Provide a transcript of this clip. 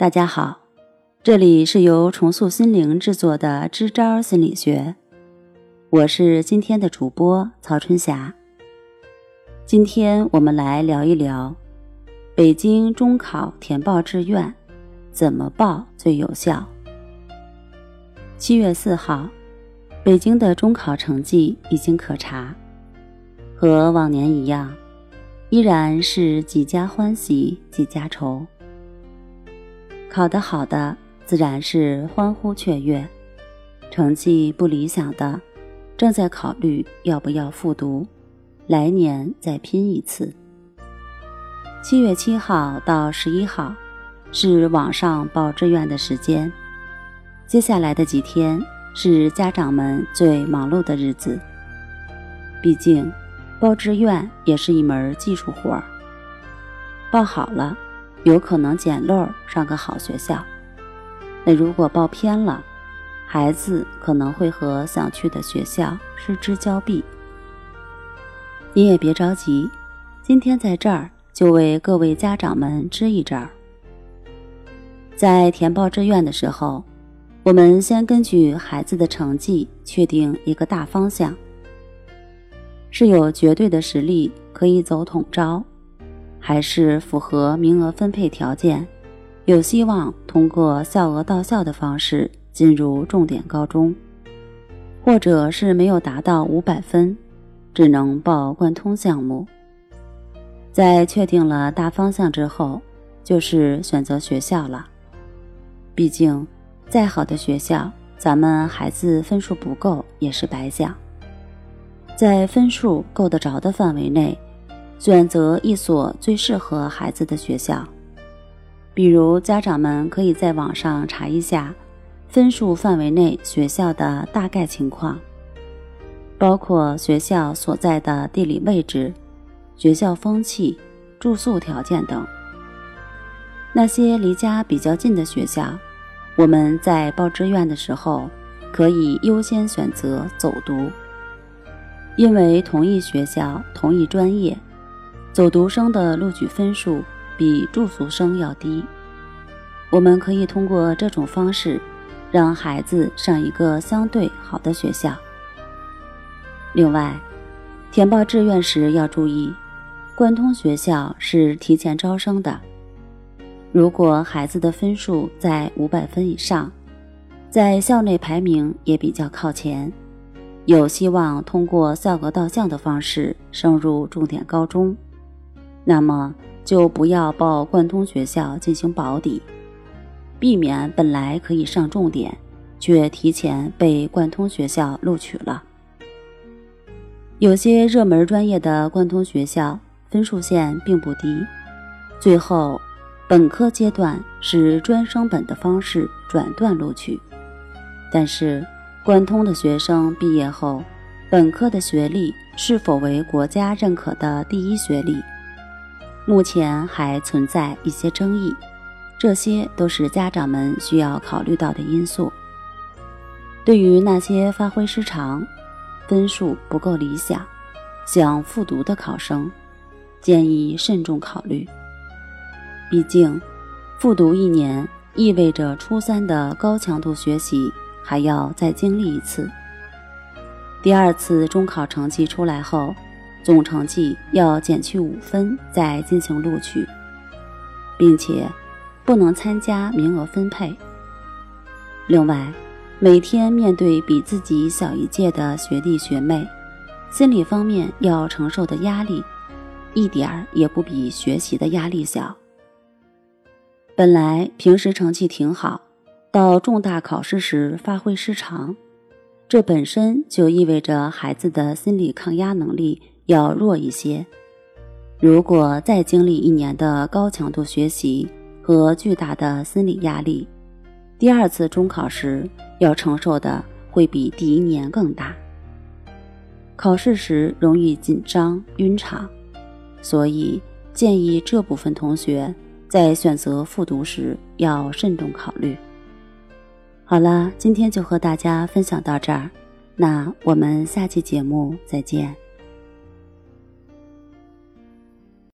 大家好，这里是由重塑心灵制作的支招心理学，我是今天的主播曹春霞。今天我们来聊一聊北京中考填报志愿怎么报最有效。七月四号，北京的中考成绩已经可查，和往年一样，依然是几家欢喜几家愁。考得好的自然是欢呼雀跃，成绩不理想的正在考虑要不要复读，来年再拼一次。七月七号到十一号是网上报志愿的时间，接下来的几天是家长们最忙碌的日子。毕竟，报志愿也是一门技术活儿，报好了。有可能捡漏上个好学校，那如果报偏了，孩子可能会和想去的学校失之交臂。你也别着急，今天在这儿就为各位家长们支一招。在填报志愿的时候，我们先根据孩子的成绩确定一个大方向，是有绝对的实力可以走统招。还是符合名额分配条件，有希望通过校额到校的方式进入重点高中，或者是没有达到五百分，只能报贯通项目。在确定了大方向之后，就是选择学校了。毕竟，再好的学校，咱们孩子分数不够也是白想。在分数够得着的范围内。选择一所最适合孩子的学校，比如家长们可以在网上查一下分数范围内学校的大概情况，包括学校所在的地理位置、学校风气、住宿条件等。那些离家比较近的学校，我们在报志愿的时候可以优先选择走读，因为同一学校、同一专业。走读生的录取分数比住宿生要低，我们可以通过这种方式让孩子上一个相对好的学校。另外，填报志愿时要注意，贯通学校是提前招生的。如果孩子的分数在五百分以上，在校内排名也比较靠前，有希望通过校额到校的方式升入重点高中。那么就不要报贯通学校进行保底，避免本来可以上重点，却提前被贯通学校录取了。有些热门专业的贯通学校分数线并不低，最后本科阶段是专升本的方式转段录取，但是贯通的学生毕业后，本科的学历是否为国家认可的第一学历？目前还存在一些争议，这些都是家长们需要考虑到的因素。对于那些发挥失常、分数不够理想、想复读的考生，建议慎重考虑。毕竟，复读一年意味着初三的高强度学习还要再经历一次。第二次中考成绩出来后。总成绩要减去五分再进行录取，并且不能参加名额分配。另外，每天面对比自己小一届的学弟学妹，心理方面要承受的压力，一点儿也不比学习的压力小。本来平时成绩挺好，到重大考试时发挥失常，这本身就意味着孩子的心理抗压能力。要弱一些。如果再经历一年的高强度学习和巨大的心理压力，第二次中考时要承受的会比第一年更大。考试时容易紧张晕场，所以建议这部分同学在选择复读时要慎重考虑。好了，今天就和大家分享到这儿，那我们下期节目再见。